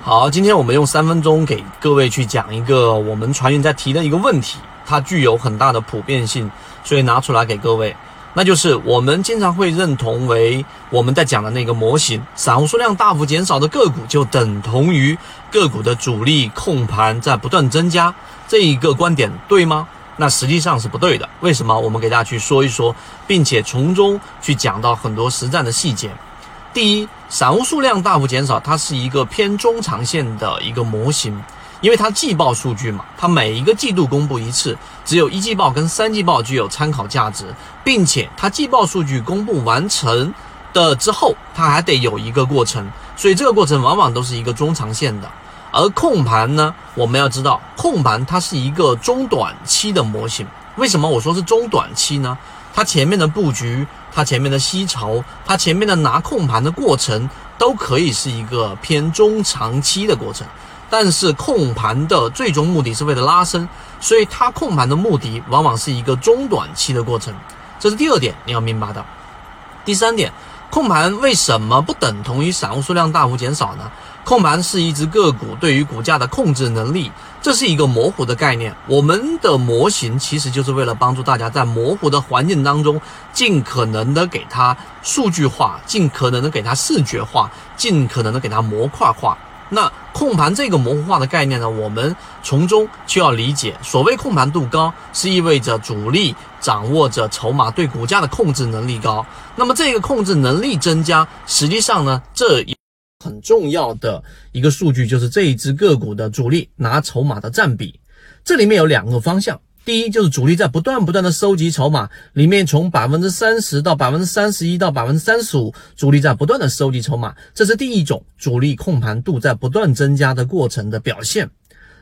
好，今天我们用三分钟给各位去讲一个我们船员在提的一个问题，它具有很大的普遍性，所以拿出来给各位。那就是我们经常会认同为我们在讲的那个模型，散户数量大幅减少的个股就等同于个股的主力控盘在不断增加，这一个观点对吗？那实际上是不对的。为什么？我们给大家去说一说，并且从中去讲到很多实战的细节。第一，散户数量大幅减少，它是一个偏中长线的一个模型。因为它季报数据嘛，它每一个季度公布一次，只有一季报跟三季报具有参考价值，并且它季报数据公布完成的之后，它还得有一个过程，所以这个过程往往都是一个中长线的。而控盘呢，我们要知道，控盘它是一个中短期的模型。为什么我说是中短期呢？它前面的布局，它前面的吸筹，它前面的拿控盘的过程，都可以是一个偏中长期的过程。但是控盘的最终目的是为了拉升，所以它控盘的目的往往是一个中短期的过程，这是第二点你要明白的。第三点，控盘为什么不等同于散户数量大幅减少呢？控盘是一只个股对于股价的控制能力，这是一个模糊的概念。我们的模型其实就是为了帮助大家在模糊的环境当中，尽可能的给它数据化，尽可能的给它视觉化，尽可能的给它模块化。那控盘这个模糊化的概念呢，我们从中就要理解，所谓控盘度高，是意味着主力掌握着筹码，对股价的控制能力高。那么这个控制能力增加，实际上呢，这也很重要的一个数据就是这一只个股的主力拿筹码的占比，这里面有两个方向。第一就是主力在不断不断的收集筹码，里面从百分之三十到百分之三十一到百分之三十五，主力在不断的收集筹码，这是第一种主力控盘度在不断增加的过程的表现。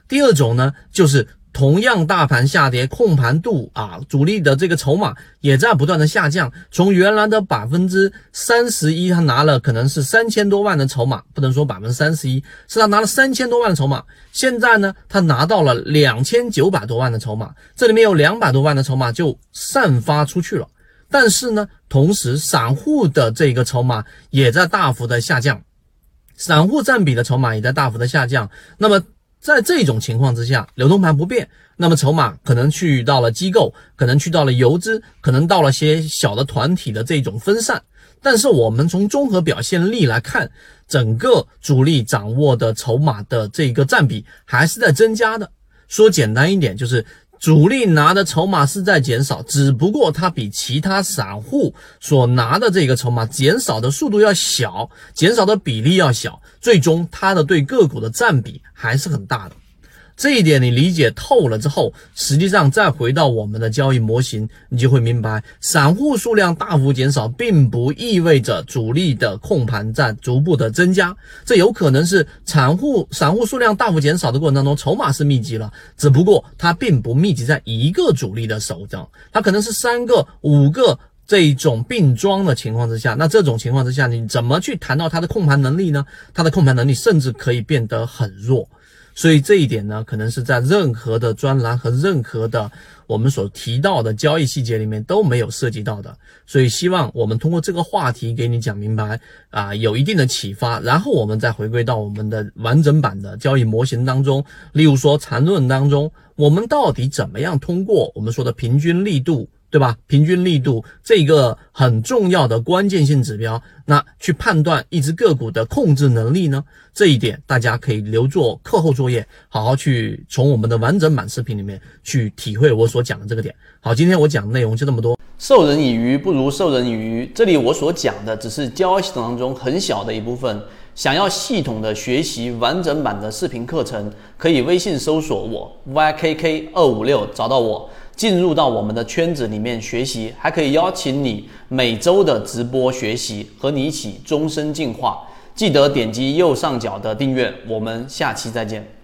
第二种呢，就是。同样，大盘下跌，控盘度啊，主力的这个筹码也在不断的下降。从原来的百分之三十一，他拿了可能是三千多万的筹码，不能说百分之三十一，是他拿了三千多万的筹码。现在呢，他拿到了两千九百多万的筹码，这里面有两百多万的筹码就散发出去了。但是呢，同时散户的这个筹码也在大幅的下降，散户占比的筹码也在大幅的下降。那么。在这种情况之下，流通盘不变，那么筹码可能去到了机构，可能去到了游资，可能到了些小的团体的这种分散。但是我们从综合表现力来看，整个主力掌握的筹码的这个占比还是在增加的。说简单一点，就是。主力拿的筹码是在减少，只不过它比其他散户所拿的这个筹码减少的速度要小，减少的比例要小，最终它的对个股的占比还是很大的。这一点你理解透了之后，实际上再回到我们的交易模型，你就会明白，散户数量大幅减少，并不意味着主力的控盘在逐步的增加。这有可能是散户散户数量大幅减少的过程当中，筹码是密集了，只不过它并不密集在一个主力的手上，它可能是三个、五个这种并装的情况之下。那这种情况之下，你怎么去谈到它的控盘能力呢？它的控盘能力甚至可以变得很弱。所以这一点呢，可能是在任何的专栏和任何的我们所提到的交易细节里面都没有涉及到的。所以希望我们通过这个话题给你讲明白啊，有一定的启发，然后我们再回归到我们的完整版的交易模型当中。例如说缠论当中，我们到底怎么样通过我们说的平均力度？对吧？平均力度这个很重要的关键性指标，那去判断一只个股的控制能力呢？这一点大家可以留作课后作业，好好去从我们的完整版视频里面去体会我所讲的这个点。好，今天我讲的内容就这么多。授人以鱼不如授人以渔，这里我所讲的只是交易系统当中很小的一部分。想要系统的学习完整版的视频课程，可以微信搜索我 ykk 二五六找到我。进入到我们的圈子里面学习，还可以邀请你每周的直播学习，和你一起终身进化。记得点击右上角的订阅，我们下期再见。